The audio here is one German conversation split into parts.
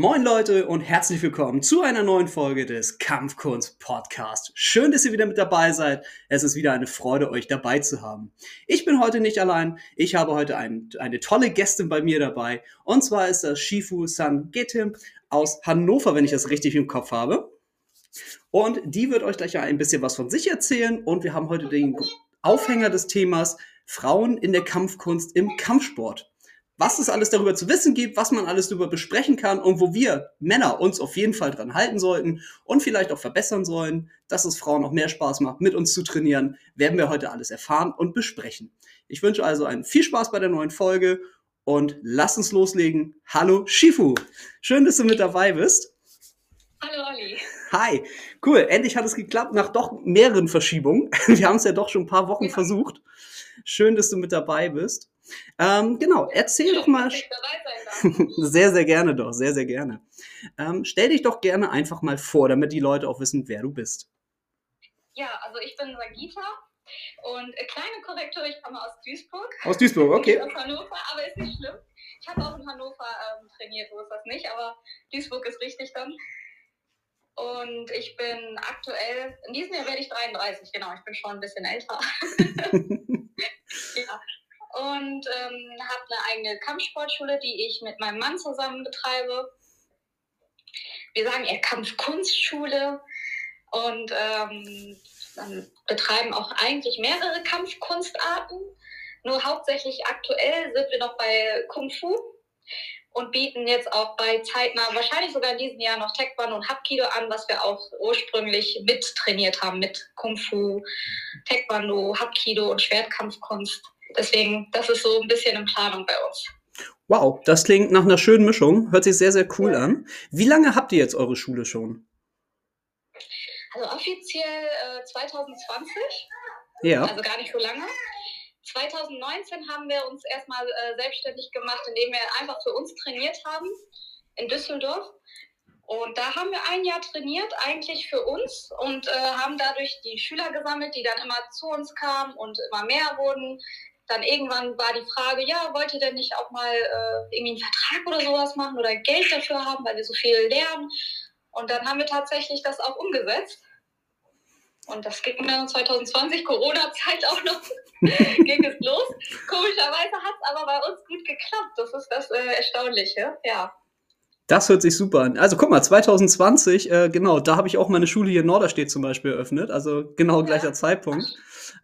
Moin Leute und herzlich willkommen zu einer neuen Folge des Kampfkunst Podcast. Schön, dass ihr wieder mit dabei seid. Es ist wieder eine Freude, euch dabei zu haben. Ich bin heute nicht allein. Ich habe heute ein, eine tolle Gästin bei mir dabei. Und zwar ist das Shifu San Getim aus Hannover, wenn ich das richtig im Kopf habe. Und die wird euch gleich ein bisschen was von sich erzählen. Und wir haben heute den Aufhänger des Themas Frauen in der Kampfkunst im Kampfsport was es alles darüber zu wissen gibt, was man alles darüber besprechen kann und wo wir Männer uns auf jeden Fall dran halten sollten und vielleicht auch verbessern sollen, dass es Frauen noch mehr Spaß macht, mit uns zu trainieren, werden wir heute alles erfahren und besprechen. Ich wünsche also einen viel Spaß bei der neuen Folge und lass uns loslegen. Hallo Shifu, schön, dass du mit dabei bist. Hallo Olli. Hi, cool. Endlich hat es geklappt nach doch mehreren Verschiebungen. Wir haben es ja doch schon ein paar Wochen ja. versucht. Schön, dass du mit dabei bist. Ähm, genau, erzähl doch mal. sehr, sehr gerne doch, sehr, sehr gerne. Ähm, stell dich doch gerne einfach mal vor, damit die Leute auch wissen, wer du bist. Ja, also ich bin Sagita und äh, kleine Korrektur, ich komme aus Duisburg. Aus Duisburg, okay. Aus Hannover, aber ist nicht schlimm. Ich habe auch in Hannover ähm, trainiert, so ist das nicht, aber Duisburg ist richtig dann. Und ich bin aktuell, in diesem Jahr werde ich 33, genau, ich bin schon ein bisschen älter. und ähm, habe eine eigene Kampfsportschule, die ich mit meinem Mann zusammen betreibe. Wir sagen eher Kampfkunstschule und ähm, betreiben auch eigentlich mehrere Kampfkunstarten. Nur hauptsächlich aktuell sind wir noch bei Kung Fu und bieten jetzt auch bei zeitnah, wahrscheinlich sogar in diesem Jahr noch Taekwondo und Hapkido an, was wir auch ursprünglich mit trainiert haben mit Kung Fu, Taekwondo, Hapkido und Schwertkampfkunst. Deswegen, das ist so ein bisschen in Planung bei uns. Wow, das klingt nach einer schönen Mischung. Hört sich sehr, sehr cool ja. an. Wie lange habt ihr jetzt eure Schule schon? Also offiziell äh, 2020. Ja. Also gar nicht so lange. 2019 haben wir uns erstmal äh, selbstständig gemacht, indem wir einfach für uns trainiert haben in Düsseldorf. Und da haben wir ein Jahr trainiert, eigentlich für uns und äh, haben dadurch die Schüler gesammelt, die dann immer zu uns kamen und immer mehr wurden dann irgendwann war die Frage, ja, wollt ihr denn nicht auch mal äh, irgendwie einen Vertrag oder sowas machen oder Geld dafür haben, weil wir so viel lernen? Und dann haben wir tatsächlich das auch umgesetzt. Und das ging dann 2020, Corona-Zeit auch noch, ging es los. Komischerweise hat es aber bei uns gut geklappt. Das ist das äh, Erstaunliche, ja. Das hört sich super an. Also guck mal, 2020, äh, genau, da habe ich auch meine Schule hier in Norderstedt zum Beispiel eröffnet. Also genau gleicher ja. Zeitpunkt.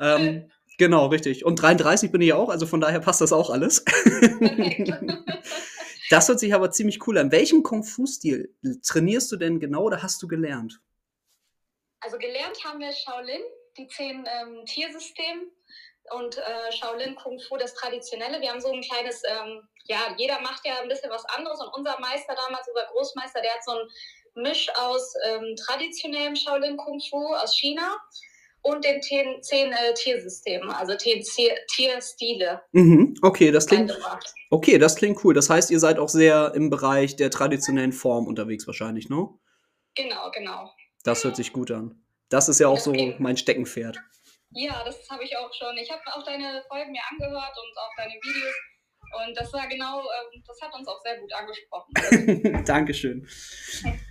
Ähm, Genau, richtig. Und 33 bin ich auch, also von daher passt das auch alles. das hört sich aber ziemlich cool an. Welchen Kung-Fu-Stil trainierst du denn genau oder hast du gelernt? Also gelernt haben wir Shaolin, die zehn ähm, Tiersystem und äh, Shaolin Kung Fu, das Traditionelle. Wir haben so ein kleines, ähm, ja, jeder macht ja ein bisschen was anderes und unser Meister damals, unser Großmeister, der hat so ein Misch aus ähm, traditionellem Shaolin Kung Fu aus China und den zehn, zehn äh, Tiersystemen, also zehn Tierstile. Mhm, okay, das klingt. Okay, das klingt cool. Das heißt, ihr seid auch sehr im Bereich der traditionellen Form unterwegs wahrscheinlich, ne? Genau, genau. Das hört sich gut an. Das ist ja auch okay. so mein Steckenpferd. Ja, das habe ich auch schon. Ich habe auch deine Folgen mir angehört und auch deine Videos. Und das war genau, ähm, das hat uns auch sehr gut angesprochen. Dankeschön.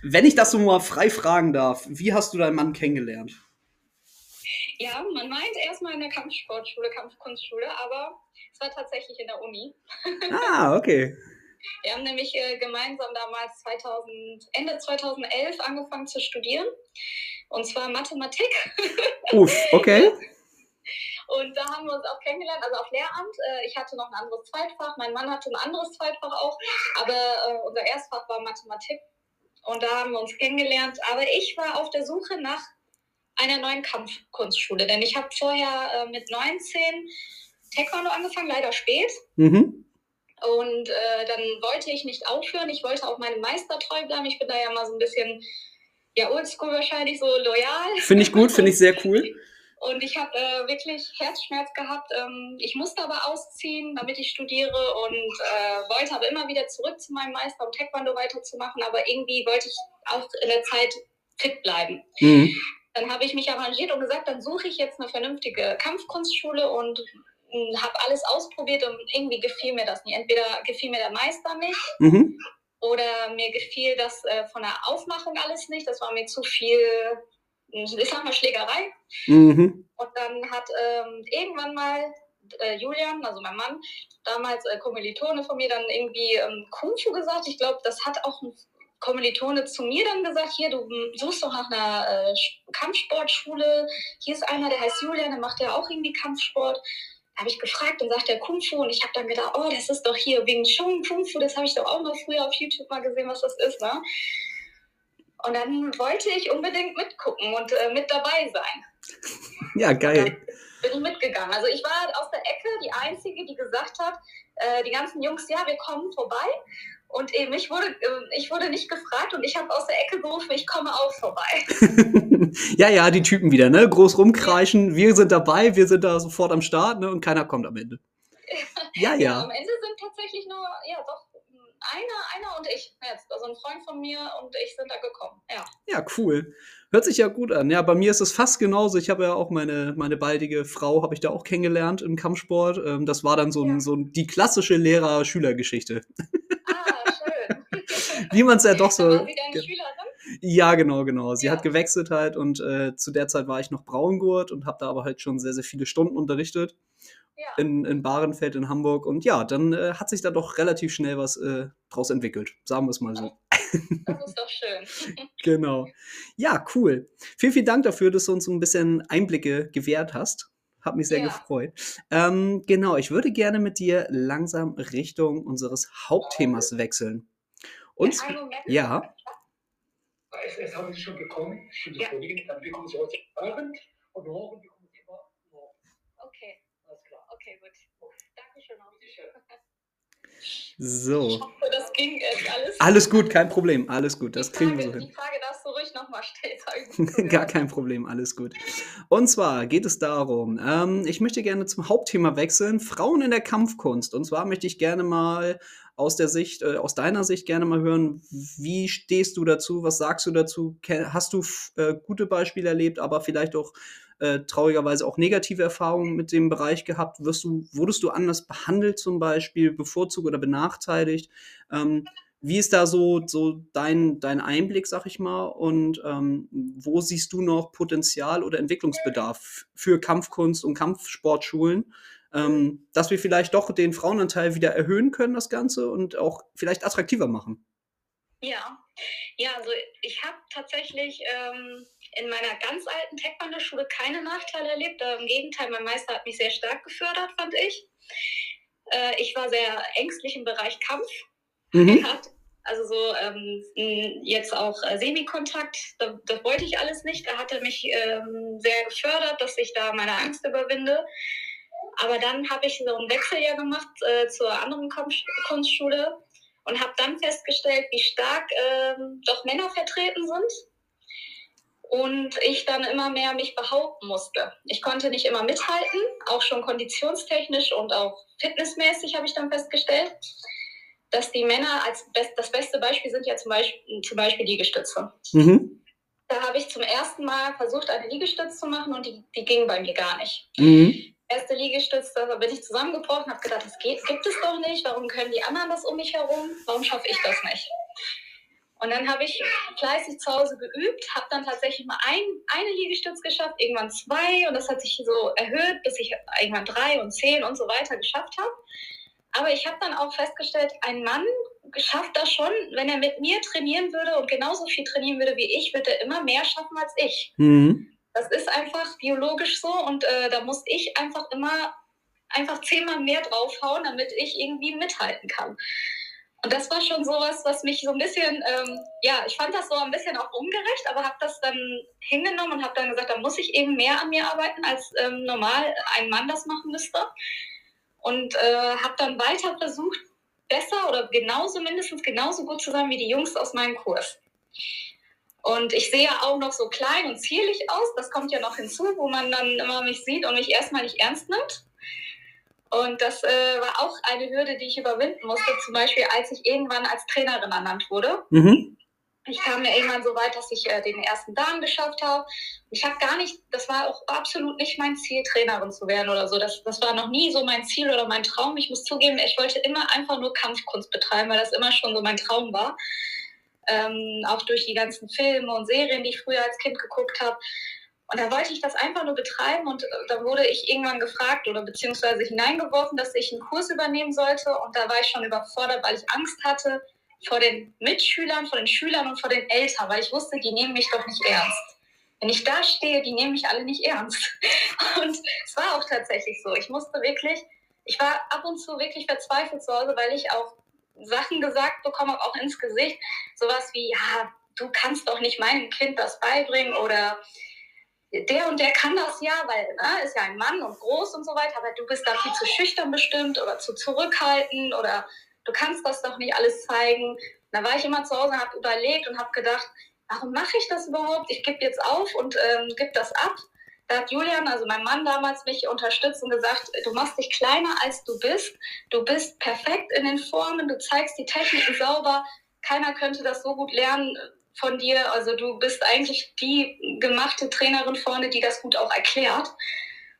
Wenn ich das so mal frei fragen darf, wie hast du deinen Mann kennengelernt? Ja, man meint erstmal in der Kampfsportschule, Kampfkunstschule, aber es war tatsächlich in der Uni. Ah, okay. Wir haben nämlich äh, gemeinsam damals 2000, Ende 2011 angefangen zu studieren. Und zwar Mathematik. Uff, okay. Und da haben wir uns auch kennengelernt, also auf Lehramt. Äh, ich hatte noch ein anderes Zweitfach, mein Mann hatte ein anderes Zweitfach auch, aber äh, unser Erstfach war Mathematik. Und da haben wir uns kennengelernt. Aber ich war auf der Suche nach einer neuen Kampfkunstschule. Denn ich habe vorher äh, mit 19 Taekwondo angefangen, leider spät. Mhm. Und äh, dann wollte ich nicht aufhören. Ich wollte auch meinem Meister treu bleiben. Ich bin da ja mal so ein bisschen, ja, oldschool wahrscheinlich, so loyal. Finde ich gut, finde ich sehr cool. Und ich habe äh, wirklich Herzschmerz gehabt. Ähm, ich musste aber ausziehen, damit ich studiere und äh, wollte aber immer wieder zurück zu meinem Meister, um Taekwondo weiterzumachen. Aber irgendwie wollte ich auch in der Zeit fit bleiben. Mhm. Dann habe ich mich arrangiert und gesagt, dann suche ich jetzt eine vernünftige Kampfkunstschule und hm, habe alles ausprobiert und irgendwie gefiel mir das nicht. Entweder gefiel mir der Meister nicht mhm. Oder mir gefiel das äh, von der Aufmachung alles nicht. Das war mir zu viel, ich sag mal, Schlägerei. Mhm. Und dann hat ähm, irgendwann mal äh, Julian, also mein Mann, damals äh, Kommilitone von mir, dann irgendwie ähm, Kung Fu gesagt. Ich glaube, das hat auch ein Kommilitone zu mir dann gesagt, hier, du suchst doch nach einer äh, Kampfsportschule. Hier ist einer, der heißt Julian, der macht ja auch irgendwie Kampfsport. Da habe ich gefragt und sagt der Kung Fu und ich habe dann gedacht, oh, das ist doch hier wegen Shung Kung Fu, das habe ich doch auch mal früher auf YouTube mal gesehen, was das ist, ne? Und dann wollte ich unbedingt mitgucken und äh, mit dabei sein. Ja, geil. bin ich mitgegangen. Also ich war aus der Ecke die Einzige, die gesagt hat, äh, die ganzen Jungs, ja, wir kommen vorbei. Und eben, ich wurde, äh, ich wurde nicht gefragt und ich habe aus der Ecke gerufen, ich komme auch vorbei. ja, ja, die Typen wieder, ne? Groß rumkreischen, wir sind dabei, wir sind da sofort am Start, ne? Und keiner kommt am Ende. ja, ja. ja am Ende sind tatsächlich nur, ja, doch, einer, einer und ich jetzt. Also ein Freund von mir und ich sind da gekommen. Ja. Ja, cool. Hört sich ja gut an. Ja, bei mir ist es fast genauso. Ich habe ja auch meine, meine baldige Frau, habe ich da auch kennengelernt im Kampfsport. Ähm, das war dann so, ein, so die klassische Lehrer-Schüler-Geschichte. Wie man es ja doch so. War sie deine Schülerin? Ja, genau, genau. Sie ja. hat gewechselt halt und äh, zu der Zeit war ich noch Braungurt und habe da aber halt schon sehr, sehr viele Stunden unterrichtet. Ja. In, in Barenfeld in Hamburg. Und ja, dann äh, hat sich da doch relativ schnell was äh, draus entwickelt. Sagen wir es mal so. Das ist doch schön. genau. Ja, cool. Vielen, vielen Dank dafür, dass du uns so ein bisschen Einblicke gewährt hast. Hat mich sehr ja. gefreut. Ähm, genau, ich würde gerne mit dir langsam Richtung unseres Hauptthemas wechseln. Und ja. Es, es haben Sie schon bekommen, schon ja. Kollegin, dann bekommen Sie heute Abend und morgen bekommen Sie immer morgen. Okay. Alles klar. Okay, gut. Dankeschön. So. Ich hoffe, das ging jetzt alles. Alles gut, kein Problem, alles gut, das Frage, kriegen wir so hin. Die Frage darfst du ruhig nochmal stellen. Gar kein Problem, alles gut. Und zwar geht es darum, ähm, ich möchte gerne zum Hauptthema wechseln, Frauen in der Kampfkunst. Und zwar möchte ich gerne mal aus der Sicht, äh, aus deiner Sicht gerne mal hören, wie stehst du dazu, was sagst du dazu? Hast du äh, gute Beispiele erlebt, aber vielleicht auch äh, traurigerweise auch negative Erfahrungen mit dem Bereich gehabt? Wirst du, wurdest du anders behandelt zum Beispiel, bevorzugt oder benachteiligt? Ähm, wie ist da so, so dein, dein Einblick, sag ich mal? Und ähm, wo siehst du noch Potenzial oder Entwicklungsbedarf für Kampfkunst und Kampfsportschulen? Ähm, dass wir vielleicht doch den Frauenanteil wieder erhöhen können, das Ganze, und auch vielleicht attraktiver machen. Ja, ja, also ich habe tatsächlich ähm, in meiner ganz alten Taekwondo-Schule keine Nachteile erlebt. Im Gegenteil, mein Meister hat mich sehr stark gefördert, fand ich. Äh, ich war sehr ängstlich im Bereich Kampf. Mhm. also so ähm, jetzt auch äh, Semikontakt, das, das, wollte ich alles nicht. Da hat er mich ähm, sehr gefördert, dass ich da meine Angst überwinde. Aber dann habe ich so ein Wechseljahr gemacht äh, zur anderen Kunstschule und habe dann festgestellt, wie stark äh, doch Männer vertreten sind. Und ich dann immer mehr mich behaupten musste. Ich konnte nicht immer mithalten, auch schon konditionstechnisch und auch fitnessmäßig habe ich dann festgestellt, dass die Männer als best, das beste Beispiel sind ja zum Beispiel, zum Beispiel Liegestütze. Mhm. Da habe ich zum ersten Mal versucht, eine Liegestütze zu machen und die, die ging bei mir gar nicht. Mhm erste Liegestütz, da bin ich zusammengebrochen, habe gedacht, das geht, gibt es doch nicht. Warum können die anderen das um mich herum? Warum schaffe ich das nicht? Und dann habe ich fleißig zu Hause geübt, habe dann tatsächlich mal ein, eine Liegestütz geschafft, irgendwann zwei und das hat sich so erhöht, bis ich irgendwann drei und zehn und so weiter geschafft habe. Aber ich habe dann auch festgestellt, ein Mann schafft das schon, wenn er mit mir trainieren würde und genauso viel trainieren würde wie ich, würde er immer mehr schaffen als ich. Mhm. Das ist einfach biologisch so und äh, da muss ich einfach immer einfach zehnmal mehr draufhauen, damit ich irgendwie mithalten kann. Und das war schon sowas, was mich so ein bisschen, ähm, ja, ich fand das so ein bisschen auch ungerecht, aber habe das dann hingenommen und habe dann gesagt, da muss ich eben mehr an mir arbeiten, als ähm, normal ein Mann das machen müsste. Und äh, habe dann weiter versucht, besser oder genauso, mindestens genauso gut zu sein wie die Jungs aus meinem Kurs. Und ich sehe auch noch so klein und zierlich aus. Das kommt ja noch hinzu, wo man dann immer mich sieht und mich erstmal nicht ernst nimmt. Und das äh, war auch eine Hürde, die ich überwinden musste. Zum Beispiel, als ich irgendwann als Trainerin ernannt wurde. Mhm. ich kam ja irgendwann so weit, dass ich äh, den ersten Dan geschafft habe. Ich habe gar nicht, das war auch absolut nicht mein Ziel, Trainerin zu werden oder so. Das, das war noch nie so mein Ziel oder mein Traum. Ich muss zugeben, ich wollte immer einfach nur Kampfkunst betreiben, weil das immer schon so mein Traum war. Ähm, auch durch die ganzen Filme und Serien, die ich früher als Kind geguckt habe. Und da wollte ich das einfach nur betreiben und äh, da wurde ich irgendwann gefragt oder beziehungsweise hineingeworfen, dass ich einen Kurs übernehmen sollte. Und da war ich schon überfordert, weil ich Angst hatte, vor den Mitschülern, vor den Schülern und vor den Eltern, weil ich wusste, die nehmen mich doch nicht ernst. Wenn ich da stehe, die nehmen mich alle nicht ernst. Und es war auch tatsächlich so. Ich musste wirklich, ich war ab und zu wirklich verzweifelt zu Hause, weil ich auch Sachen gesagt bekommen habe, auch ins Gesicht. Sowas wie, ja, du kannst doch nicht meinem Kind das beibringen oder der und der kann das ja, weil ne, ist ja ein Mann und groß und so weiter, aber du bist da viel zu schüchtern bestimmt oder zu zurückhaltend oder du kannst das doch nicht alles zeigen. Da war ich immer zu Hause, habe überlegt und habe gedacht, warum mache ich das überhaupt? Ich gebe jetzt auf und ähm, gebe das ab. Da hat Julian, also mein Mann damals, mich unterstützt und gesagt, du machst dich kleiner, als du bist. Du bist perfekt in den Formen, du zeigst die Techniken sauber. Keiner könnte das so gut lernen von dir. Also du bist eigentlich die gemachte Trainerin vorne, die das gut auch erklärt.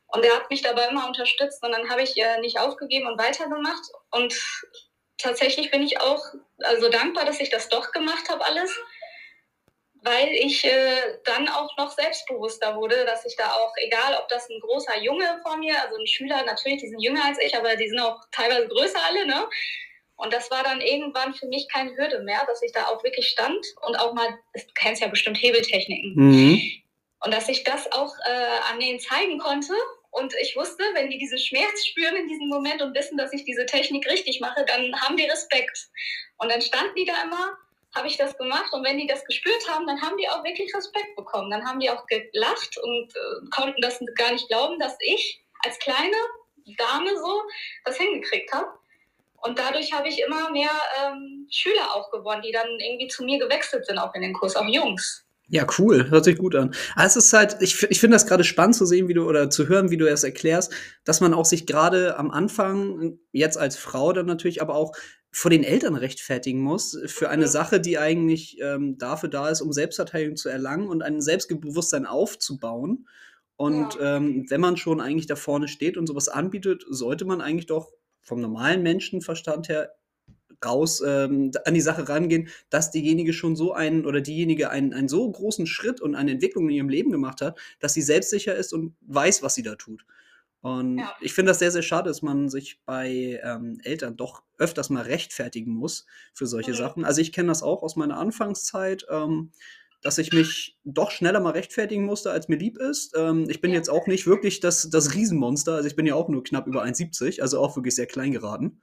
Und er hat mich dabei immer unterstützt und dann habe ich äh, nicht aufgegeben und weitergemacht. Und tatsächlich bin ich auch also dankbar, dass ich das doch gemacht habe alles, weil ich äh, dann auch noch selbstbewusster wurde, dass ich da auch, egal ob das ein großer Junge vor mir, also ein Schüler, natürlich, die sind jünger als ich, aber die sind auch teilweise größer alle, ne? Und das war dann irgendwann für mich keine Hürde mehr, dass ich da auch wirklich stand und auch mal, du kennst ja bestimmt Hebeltechniken. Mhm. Und dass ich das auch äh, an denen zeigen konnte und ich wusste, wenn die diesen Schmerz spüren in diesem Moment und wissen, dass ich diese Technik richtig mache, dann haben die Respekt. Und dann standen die da immer, habe ich das gemacht und wenn die das gespürt haben, dann haben die auch wirklich Respekt bekommen. Dann haben die auch gelacht und äh, konnten das gar nicht glauben, dass ich als kleine Dame so das hingekriegt habe. Und dadurch habe ich immer mehr ähm, Schüler auch gewonnen, die dann irgendwie zu mir gewechselt sind, auch in den Kurs, auch Jungs. Ja, cool. Hört sich gut an. Aber es ist halt, ich, ich finde das gerade spannend zu sehen, wie du oder zu hören, wie du es erklärst, dass man auch sich gerade am Anfang, jetzt als Frau dann natürlich, aber auch vor den Eltern rechtfertigen muss für eine Sache, die eigentlich ähm, dafür da ist, um Selbstverteidigung zu erlangen und ein Selbstbewusstsein aufzubauen. Und ja. ähm, wenn man schon eigentlich da vorne steht und sowas anbietet, sollte man eigentlich doch vom normalen Menschenverstand her raus ähm, an die Sache rangehen, dass diejenige schon so einen oder diejenige einen, einen so großen Schritt und eine Entwicklung in ihrem Leben gemacht hat, dass sie selbstsicher ist und weiß, was sie da tut. Und ja. ich finde das sehr, sehr schade, dass man sich bei ähm, Eltern doch öfters mal rechtfertigen muss für solche okay. Sachen. Also ich kenne das auch aus meiner Anfangszeit. Ähm, dass ich mich doch schneller mal rechtfertigen musste, als mir lieb ist. Ähm, ich bin ja. jetzt auch nicht wirklich das, das Riesenmonster, also ich bin ja auch nur knapp über 1,70, also auch wirklich sehr klein geraten.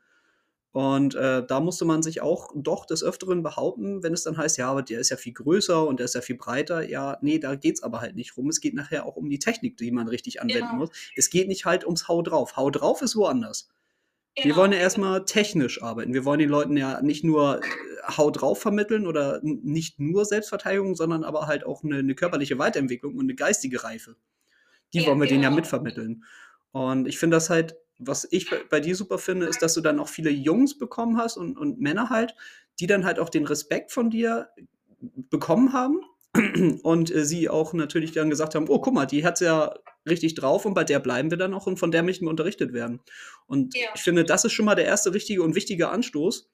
Und äh, da musste man sich auch doch des Öfteren behaupten, wenn es dann heißt, ja, aber der ist ja viel größer und der ist ja viel breiter. Ja, nee, da geht es aber halt nicht rum. Es geht nachher auch um die Technik, die man richtig anwenden genau. muss. Es geht nicht halt ums Hau drauf. Hau drauf ist woanders. Genau. Wir wollen ja erstmal technisch arbeiten. Wir wollen den Leuten ja nicht nur äh, Hau drauf vermitteln oder nicht nur Selbstverteidigung, sondern aber halt auch eine, eine körperliche Weiterentwicklung und eine geistige Reife. Die ja, wollen wir genau. denen ja mitvermitteln. Und ich finde das halt was ich bei, dir super finde, ist, dass du dann auch viele Jungs bekommen hast und, und Männer halt, die dann halt auch den Respekt von dir bekommen haben und äh, sie auch natürlich dann gesagt haben, oh, guck mal, die hat es ja richtig drauf und bei der bleiben wir dann auch und von der möchten wir unterrichtet werden. Und ja. ich finde, das ist schon mal der erste richtige und wichtige Anstoß.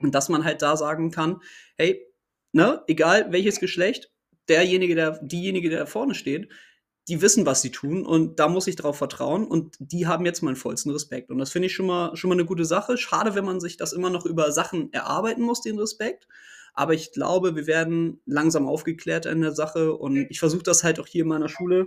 Und dass man halt da sagen kann, hey, ne, egal welches Geschlecht, derjenige, der, diejenige, der da vorne steht, die wissen, was sie tun und da muss ich darauf vertrauen und die haben jetzt meinen vollsten Respekt. Und das finde ich schon mal, schon mal eine gute Sache. Schade, wenn man sich das immer noch über Sachen erarbeiten muss, den Respekt. Aber ich glaube, wir werden langsam aufgeklärt in der Sache und ich versuche das halt auch hier in meiner Schule,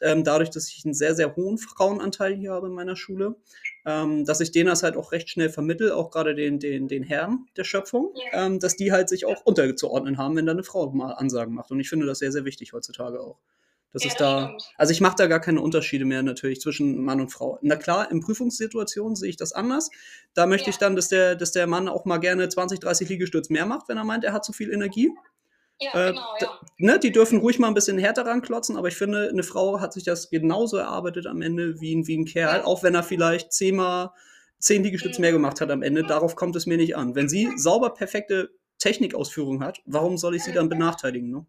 ähm, dadurch, dass ich einen sehr, sehr hohen Frauenanteil hier habe in meiner Schule, ähm, dass ich denen das halt auch recht schnell vermittel, auch gerade den, den, den Herren der Schöpfung, ähm, dass die halt sich auch unterzuordnen haben, wenn da eine Frau mal Ansagen macht. Und ich finde das sehr, sehr wichtig heutzutage auch. Das ja, ist da. Stimmt. Also ich mache da gar keine Unterschiede mehr natürlich zwischen Mann und Frau. Na klar, in Prüfungssituationen sehe ich das anders. Da möchte ja. ich dann, dass der, dass der Mann auch mal gerne 20, 30 Liegestütz mehr macht, wenn er meint, er hat zu viel Energie. Ja, äh, genau, ja. Ne, die dürfen ruhig mal ein bisschen härter ranklotzen, aber ich finde, eine Frau hat sich das genauso erarbeitet am Ende wie ein, wie ein Kerl, ja. auch wenn er vielleicht zehnmal zehn Liegestütze mehr gemacht hat am Ende. Darauf kommt es mir nicht an. Wenn sie sauber perfekte Technikausführung hat, warum soll ich sie dann benachteiligen? Ne?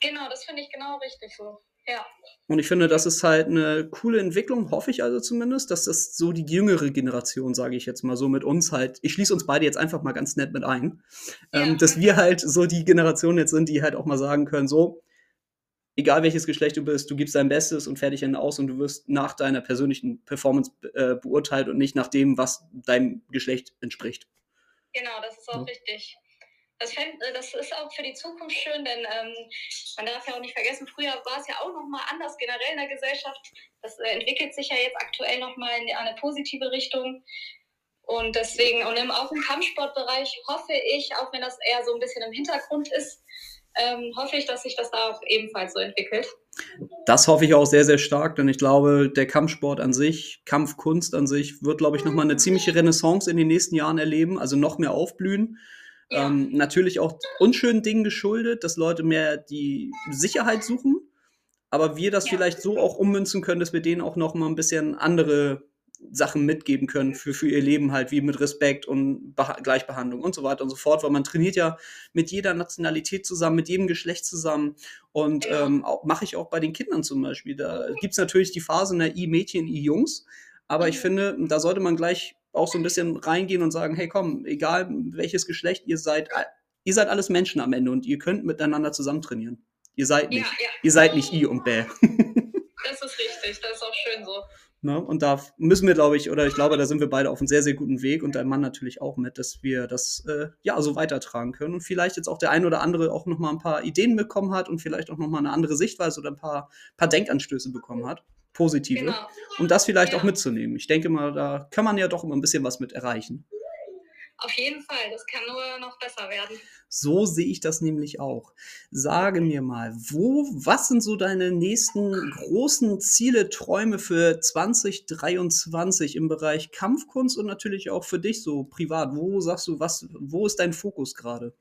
Genau, das finde ich genau richtig so. Ja. Und ich finde, das ist halt eine coole Entwicklung, hoffe ich also zumindest, dass das so die jüngere Generation, sage ich jetzt mal so, mit uns halt, ich schließe uns beide jetzt einfach mal ganz nett mit ein, ja. ähm, dass wir halt so die Generation jetzt sind, die halt auch mal sagen können, so, egal welches Geschlecht du bist, du gibst dein Bestes und fertig hin aus und du wirst nach deiner persönlichen Performance äh, beurteilt und nicht nach dem, was deinem Geschlecht entspricht. Genau, das ist auch ja. richtig. Das, fänd, äh, das, ist auch für die Zukunft schön, denn ähm, man darf ja auch nicht vergessen, früher war es ja auch nochmal anders generell in der Gesellschaft. Das äh, entwickelt sich ja jetzt aktuell nochmal in eine positive Richtung. Und deswegen, und im, auch im Kampfsportbereich hoffe ich, auch wenn das eher so ein bisschen im Hintergrund ist, ähm, hoffe ich, dass sich das da auch ebenfalls so entwickelt. Das hoffe ich auch sehr, sehr stark, denn ich glaube, der Kampfsport an sich, Kampfkunst an sich, wird, glaube ich, nochmal eine ziemliche Renaissance in den nächsten Jahren erleben, also noch mehr aufblühen. Ja. Ähm, natürlich auch unschönen Dingen geschuldet, dass Leute mehr die Sicherheit suchen, aber wir das ja. vielleicht so auch ummünzen können, dass wir denen auch noch mal ein bisschen andere Sachen mitgeben können für, für ihr Leben halt, wie mit Respekt und Beha Gleichbehandlung und so weiter und so fort, weil man trainiert ja mit jeder Nationalität zusammen, mit jedem Geschlecht zusammen und ähm, mache ich auch bei den Kindern zum Beispiel. Da gibt es natürlich die Phase, na, I-Mädchen, I-Jungs, aber ich mhm. finde, da sollte man gleich auch so ein bisschen reingehen und sagen, hey komm, egal welches Geschlecht ihr seid, ihr seid alles Menschen am Ende und ihr könnt miteinander zusammen trainieren. Ihr seid nicht, ja, ja. ihr seid nicht I und Bäh. das ist richtig, das ist auch schön so. Ne? Und da müssen wir, glaube ich, oder ich glaube, da sind wir beide auf einem sehr, sehr guten Weg und dein Mann natürlich auch mit, dass wir das äh, ja so weitertragen können und vielleicht jetzt auch der ein oder andere auch nochmal ein paar Ideen bekommen hat und vielleicht auch nochmal eine andere Sichtweise oder ein paar, paar Denkanstöße bekommen hat positive, genau. um das vielleicht ja. auch mitzunehmen. Ich denke mal, da kann man ja doch immer ein bisschen was mit erreichen. Auf jeden Fall, das kann nur noch besser werden. So sehe ich das nämlich auch. Sage mir mal, wo, was sind so deine nächsten großen Ziele, Träume für 2023 im Bereich Kampfkunst und natürlich auch für dich so privat? Wo sagst du, was, wo ist dein Fokus gerade?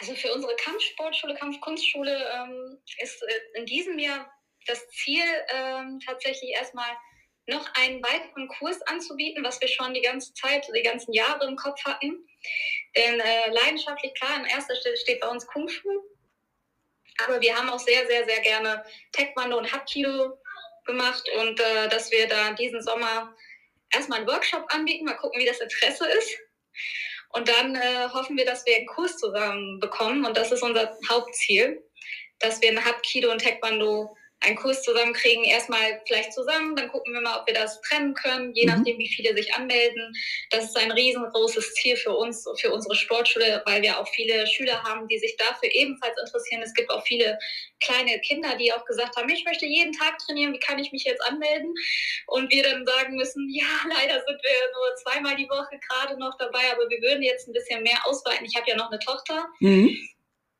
Also für unsere Kampfsportschule, Kampfkunstschule ähm, ist äh, in diesem Jahr das Ziel, ähm, tatsächlich erstmal noch einen weiteren Kurs anzubieten, was wir schon die ganze Zeit, die ganzen Jahre im Kopf hatten. Denn äh, leidenschaftlich, klar, an erster Stelle steht bei uns Kung Fu. Aber wir haben auch sehr, sehr, sehr gerne Taekwondo und Hapkido gemacht und äh, dass wir da diesen Sommer erstmal einen Workshop anbieten, mal gucken, wie das Interesse ist. Und dann äh, hoffen wir, dass wir einen Kurs zusammen bekommen und das ist unser Hauptziel, dass wir ein Hapkido und Taekwondo einen Kurs zusammenkriegen, erstmal vielleicht zusammen, dann gucken wir mal, ob wir das trennen können, je mhm. nachdem, wie viele sich anmelden. Das ist ein riesengroßes Ziel für uns, für unsere Sportschule, weil wir auch viele Schüler haben, die sich dafür ebenfalls interessieren. Es gibt auch viele kleine Kinder, die auch gesagt haben, ich möchte jeden Tag trainieren, wie kann ich mich jetzt anmelden? Und wir dann sagen müssen, ja, leider sind wir nur zweimal die Woche gerade noch dabei, aber wir würden jetzt ein bisschen mehr ausweiten. Ich habe ja noch eine Tochter. Mhm.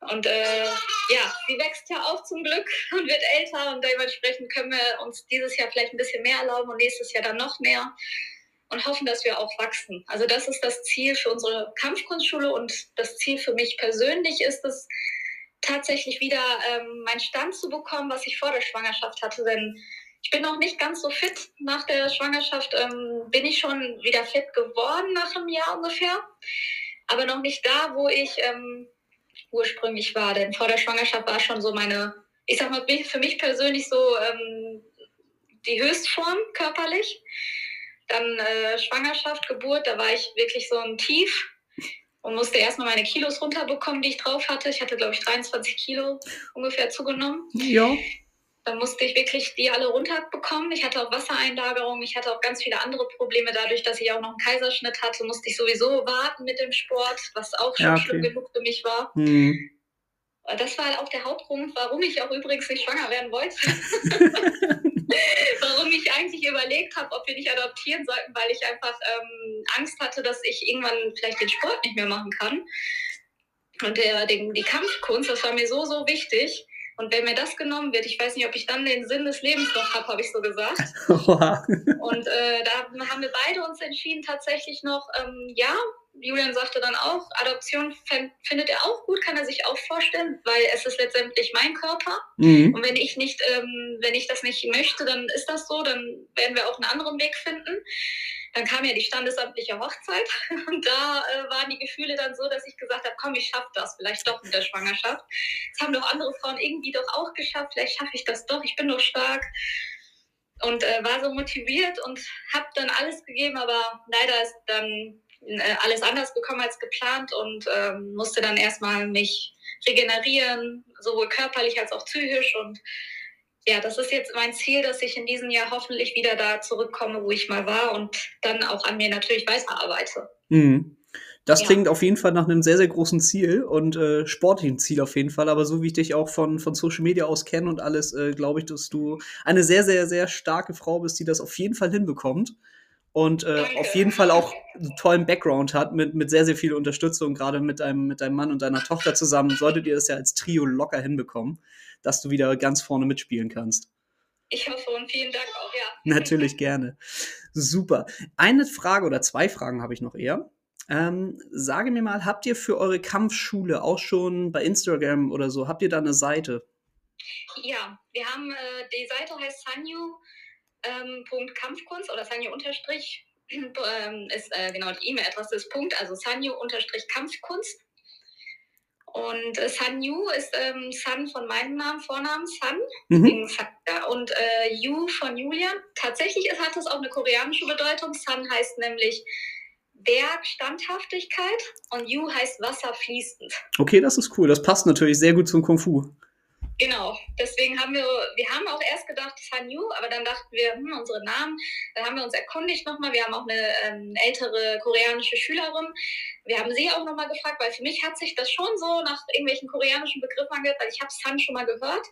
Und äh, ja, sie wächst ja auch zum Glück und wird älter und dementsprechend können wir uns dieses Jahr vielleicht ein bisschen mehr erlauben und nächstes Jahr dann noch mehr und hoffen, dass wir auch wachsen. Also das ist das Ziel für unsere Kampfkunstschule und das Ziel für mich persönlich ist es, tatsächlich wieder ähm, meinen Stand zu bekommen, was ich vor der Schwangerschaft hatte. Denn ich bin noch nicht ganz so fit. Nach der Schwangerschaft ähm, bin ich schon wieder fit geworden nach einem Jahr ungefähr. Aber noch nicht da, wo ich ähm, ursprünglich war. Denn vor der Schwangerschaft war schon so meine, ich sag mal, für mich persönlich so ähm, die Höchstform körperlich. Dann äh, Schwangerschaft, Geburt, da war ich wirklich so ein Tief und musste erstmal meine Kilos runterbekommen, die ich drauf hatte. Ich hatte, glaube ich, 23 Kilo ungefähr zugenommen. Ja. Dann musste ich wirklich die alle runterbekommen. Ich hatte auch Wassereinlagerung, ich hatte auch ganz viele andere Probleme. Dadurch, dass ich auch noch einen Kaiserschnitt hatte, musste ich sowieso warten mit dem Sport, was auch schon ja, okay. schlimm genug für mich war. Mhm. Das war auch der Hauptgrund, warum ich auch übrigens nicht schwanger werden wollte. warum ich eigentlich überlegt habe, ob wir nicht adoptieren sollten, weil ich einfach ähm, Angst hatte, dass ich irgendwann vielleicht den Sport nicht mehr machen kann. Und der, den, die Kampfkunst, das war mir so, so wichtig. Und wenn mir das genommen wird, ich weiß nicht, ob ich dann den Sinn des Lebens noch habe, habe ich so gesagt. und äh, da haben wir beide uns entschieden, tatsächlich noch, ähm, ja, Julian sagte dann auch, Adoption findet er auch gut, kann er sich auch vorstellen, weil es ist letztendlich mein Körper. Mhm. Und wenn ich nicht, ähm, wenn ich das nicht möchte, dann ist das so, dann werden wir auch einen anderen Weg finden. Dann kam ja die standesamtliche Hochzeit und da äh, waren die Gefühle dann so, dass ich gesagt habe, komm, ich schaffe das, vielleicht doch mit der Schwangerschaft. Das haben doch andere Frauen irgendwie doch auch geschafft, vielleicht schaffe ich das doch, ich bin doch stark und äh, war so motiviert und habe dann alles gegeben, aber leider ist dann alles anders gekommen als geplant und ähm, musste dann erstmal mich regenerieren, sowohl körperlich als auch psychisch und ja, das ist jetzt mein Ziel, dass ich in diesem Jahr hoffentlich wieder da zurückkomme, wo ich mal war und dann auch an mir natürlich weiterarbeite. Mhm. Das ja. klingt auf jeden Fall nach einem sehr, sehr großen Ziel und äh, sportlichen Ziel auf jeden Fall. Aber so wie ich dich auch von, von Social Media aus kenne und alles, äh, glaube ich, dass du eine sehr, sehr, sehr starke Frau bist, die das auf jeden Fall hinbekommt. Und äh, auf jeden Fall auch einen tollen Background hat mit, mit sehr, sehr viel Unterstützung, gerade mit deinem, mit deinem Mann und deiner Tochter zusammen. Solltet ihr das ja als Trio locker hinbekommen, dass du wieder ganz vorne mitspielen kannst. Ich hoffe und vielen Dank auch, ja. Natürlich gerne. Super. Eine Frage oder zwei Fragen habe ich noch eher. Ähm, sage mir mal, habt ihr für eure Kampfschule auch schon bei Instagram oder so, habt ihr da eine Seite? Ja, wir haben, äh, die Seite heißt Sanyu. Ähm, Kampfkunst oder Sanyu unterstrich ähm, ist äh, genau die E-Mail-Adresse ist Punkt, also Sanyu unterstrich Kampfkunst. Und äh, Sanyu ist ähm, San von meinem Namen, Vornamen San. Mhm. Und äh, Yu von Julian. Tatsächlich ist, hat das auch eine koreanische Bedeutung. San heißt nämlich Berg Standhaftigkeit und Yu heißt Wasser fließend. Okay, das ist cool. Das passt natürlich sehr gut zum Kung Fu. Genau, deswegen haben wir, wir haben auch erst gedacht Han Yu, aber dann dachten wir, hm, unsere Namen, dann haben wir uns erkundigt nochmal. Wir haben auch eine ähm, ältere koreanische Schülerin. Wir haben sie auch nochmal gefragt, weil für mich hat sich das schon so nach irgendwelchen koreanischen Begriffen angehört, weil ich habe San schon mal gehört.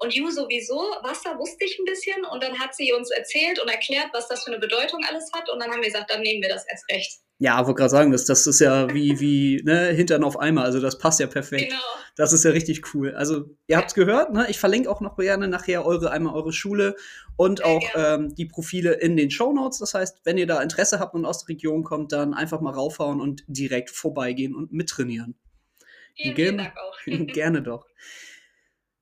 Und Yu sowieso, Wasser wusste ich ein bisschen und dann hat sie uns erzählt und erklärt, was das für eine Bedeutung alles hat und dann haben wir gesagt, dann nehmen wir das erst recht. Ja, wollte gerade sagen, das, das ist ja wie, wie ne, Hintern auf Eimer, also das passt ja perfekt. Genau. Das ist ja richtig cool. Also ihr habt es gehört, ne? ich verlinke auch noch gerne nachher eure, einmal eure Schule und auch ähm, die Profile in den Show Notes. Das heißt, wenn ihr da Interesse habt und aus der Region kommt, dann einfach mal raufhauen und direkt vorbeigehen und mittrainieren. Vielen, vielen Dank auch. gerne doch.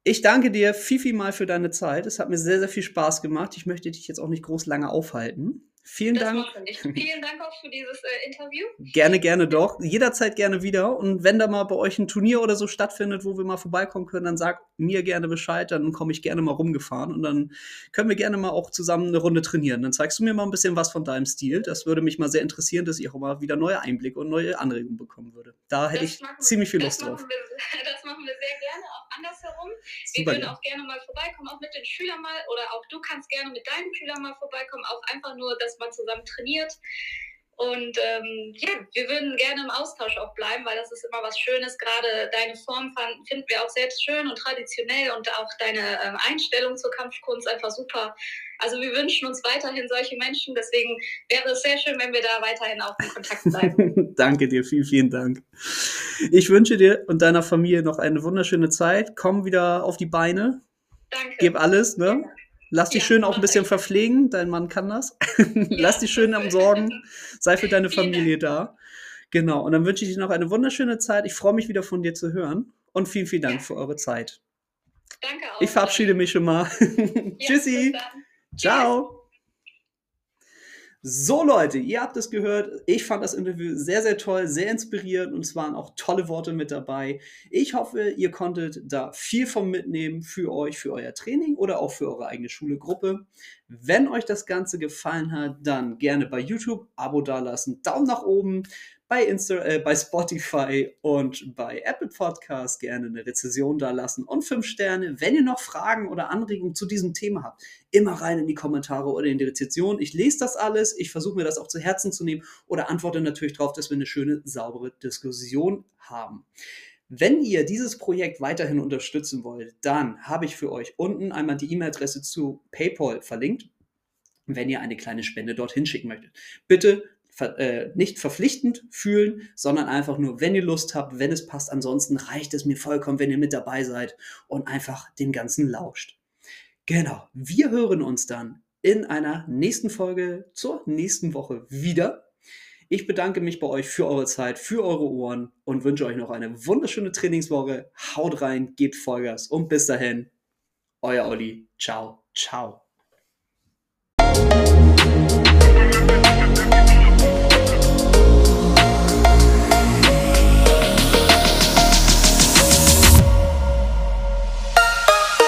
Ich danke dir viel, viel mal für deine Zeit. Es hat mir sehr, sehr viel Spaß gemacht. Ich möchte dich jetzt auch nicht groß lange aufhalten. Vielen das Dank. Vielen Dank auch für dieses äh, Interview. Gerne, gerne doch. Jederzeit gerne wieder. Und wenn da mal bei euch ein Turnier oder so stattfindet, wo wir mal vorbeikommen können, dann sagt mir gerne Bescheid. Dann komme ich gerne mal rumgefahren und dann können wir gerne mal auch zusammen eine Runde trainieren. Dann zeigst du mir mal ein bisschen was von deinem Stil. Das würde mich mal sehr interessieren, dass ich auch mal wieder neue Einblicke und neue Anregungen bekommen würde. Da hätte ich ziemlich viel Lust drauf. Wir, das machen wir sehr gerne, auch andersherum. Wir Super, würden ja. auch gerne mal vorbeikommen, auch mit den Schülern mal. Oder auch du kannst gerne mit deinen Schülern mal vorbeikommen. Auch einfach nur, dass man zusammen trainiert. Und ähm, ja, wir würden gerne im Austausch auch bleiben, weil das ist immer was Schönes. Gerade deine Form fand, finden wir auch sehr schön und traditionell und auch deine ähm, Einstellung zur Kampfkunst einfach super. Also wir wünschen uns weiterhin solche Menschen. Deswegen wäre es sehr schön, wenn wir da weiterhin auch in Kontakt bleiben. Danke dir, vielen, vielen Dank. Ich wünsche dir und deiner Familie noch eine wunderschöne Zeit. Komm wieder auf die Beine. Danke. Gib alles, ne? Ja. Lass dich ja, schön auch ein bisschen verpflegen, dein Mann kann das. Lass dich schön am Sorgen, sei für deine Familie da. Genau, und dann wünsche ich dir noch eine wunderschöne Zeit. Ich freue mich wieder von dir zu hören und vielen, vielen Dank ja. für eure Zeit. Danke auch. Ich verabschiede mich schon mal. Tschüssi. Ciao. So Leute, ihr habt es gehört. Ich fand das Interview sehr, sehr toll, sehr inspirierend und es waren auch tolle Worte mit dabei. Ich hoffe, ihr konntet da viel von mitnehmen für euch, für euer Training oder auch für eure eigene Schule, Gruppe. Wenn euch das Ganze gefallen hat, dann gerne bei YouTube Abo dalassen, Daumen nach oben bei, Insta äh, bei Spotify und bei Apple Podcast gerne eine Rezession da lassen und fünf Sterne. Wenn ihr noch Fragen oder Anregungen zu diesem Thema habt, immer rein in die Kommentare oder in die Rezession. Ich lese das alles, ich versuche mir das auch zu Herzen zu nehmen oder antworte natürlich darauf, dass wir eine schöne, saubere Diskussion haben. Wenn ihr dieses Projekt weiterhin unterstützen wollt, dann habe ich für euch unten einmal die E-Mail-Adresse zu PayPal verlinkt, wenn ihr eine kleine Spende dorthin schicken möchtet. Bitte äh, nicht verpflichtend fühlen, sondern einfach nur, wenn ihr Lust habt, wenn es passt. Ansonsten reicht es mir vollkommen, wenn ihr mit dabei seid und einfach dem Ganzen lauscht. Genau, wir hören uns dann in einer nächsten Folge zur nächsten Woche wieder. Ich bedanke mich bei euch für eure Zeit, für eure Ohren und wünsche euch noch eine wunderschöne Trainingswoche. Haut rein, gebt Vollgas und bis dahin, euer Olli. Ciao, ciao.